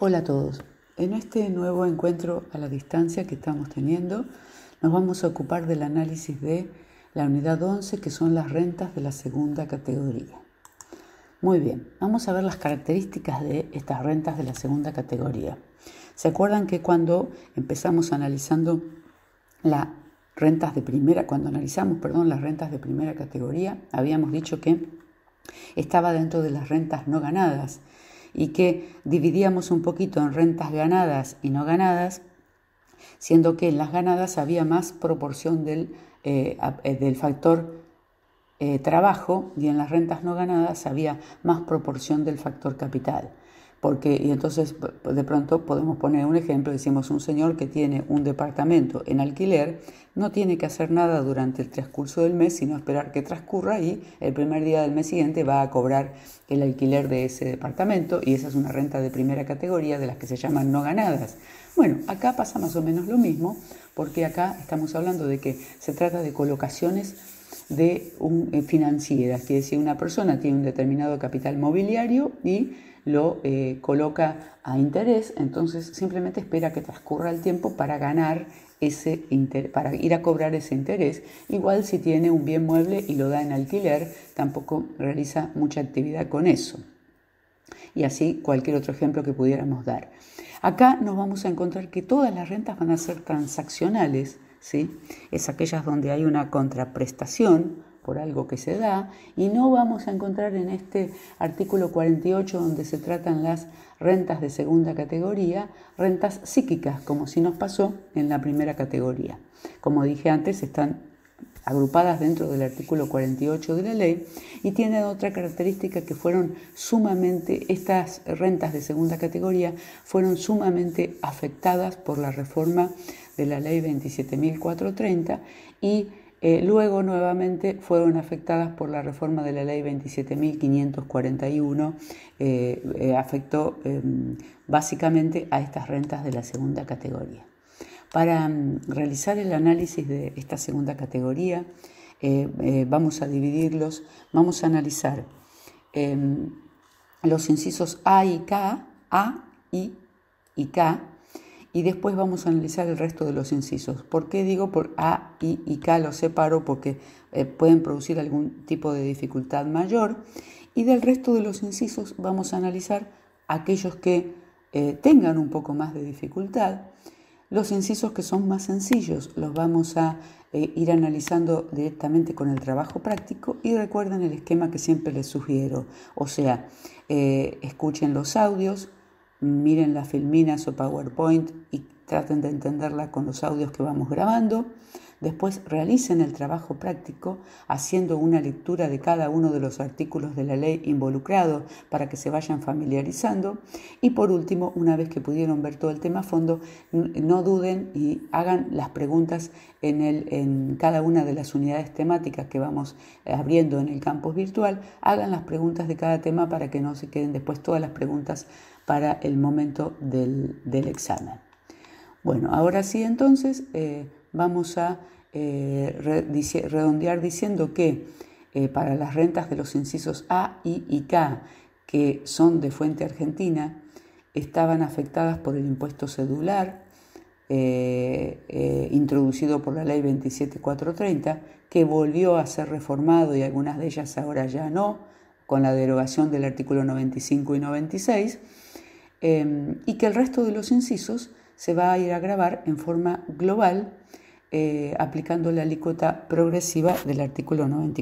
Hola a todos. En este nuevo encuentro a la distancia que estamos teniendo, nos vamos a ocupar del análisis de la unidad 11, que son las rentas de la segunda categoría. Muy bien, vamos a ver las características de estas rentas de la segunda categoría. ¿Se acuerdan que cuando empezamos analizando las rentas de primera, cuando analizamos, perdón, las rentas de primera categoría, habíamos dicho que estaba dentro de las rentas no ganadas y que dividíamos un poquito en rentas ganadas y no ganadas, siendo que en las ganadas había más proporción del, eh, eh, del factor eh, trabajo y en las rentas no ganadas había más proporción del factor capital. Porque, y entonces de pronto podemos poner un ejemplo, decimos un señor que tiene un departamento en alquiler, no tiene que hacer nada durante el transcurso del mes, sino esperar que transcurra y el primer día del mes siguiente va a cobrar el alquiler de ese departamento y esa es una renta de primera categoría de las que se llaman no ganadas. Bueno, acá pasa más o menos lo mismo, porque acá estamos hablando de que se trata de colocaciones de un, eh, financieras, que decir, una persona tiene un determinado capital mobiliario y lo eh, coloca a interés, entonces simplemente espera que transcurra el tiempo para ganar ese para ir a cobrar ese interés. Igual si tiene un bien mueble y lo da en alquiler, tampoco realiza mucha actividad con eso. Y así cualquier otro ejemplo que pudiéramos dar. Acá nos vamos a encontrar que todas las rentas van a ser transaccionales, Es aquellas donde hay una contraprestación por algo que se da y no vamos a encontrar en este artículo 48 donde se tratan las rentas de segunda categoría, rentas psíquicas, como si nos pasó en la primera categoría. Como dije antes, están agrupadas dentro del artículo 48 de la ley y tienen otra característica que fueron sumamente, estas rentas de segunda categoría fueron sumamente afectadas por la reforma de la ley 27.430 y eh, luego nuevamente fueron afectadas por la reforma de la ley 27.541, eh, eh, afectó em, básicamente a estas rentas de la segunda categoría. Para em, realizar el análisis de esta segunda categoría, vamos a dividirlos, vamos a analizar em, los incisos A y K, A, I y K, y después vamos a analizar el resto de los incisos. ¿Por qué digo por A, I y K los separo? Porque eh, pueden producir algún tipo de dificultad mayor. Y del resto de los incisos vamos a analizar aquellos que eh, tengan un poco más de dificultad. Los incisos que son más sencillos los vamos a eh, ir analizando directamente con el trabajo práctico y recuerden el esquema que siempre les sugiero. O sea, escuchen los audios, miren las filminas o PowerPoint y traten de entenderla con los audios que vamos grabando. Después realicen el trabajo práctico haciendo una lectura de cada uno de los artículos de la ley involucrados para que se vayan familiarizando. Y por último, una vez que pudieron ver todo el tema a fondo, no duden y hagan las preguntas en, el, en cada una de las unidades temáticas que vamos abriendo en el campus virtual. Hagan las preguntas de cada tema para que no se queden después todas las preguntas para el momento del, examen. Bueno, ahora sí entonces eh, vamos a eh, redondear diciendo que eh, para las rentas de los incisos A, I y K, que son de fuente argentina, estaban afectadas por el impuesto cedular introducido por la ley 27430, que volvió a ser reformado y algunas de ellas ahora ya no, con la derogación del artículo 95 y 96 Em, y que el resto de los incisos se va a ir a grabar en forma global eh, aplicando la alícuota progresiva del artículo 94.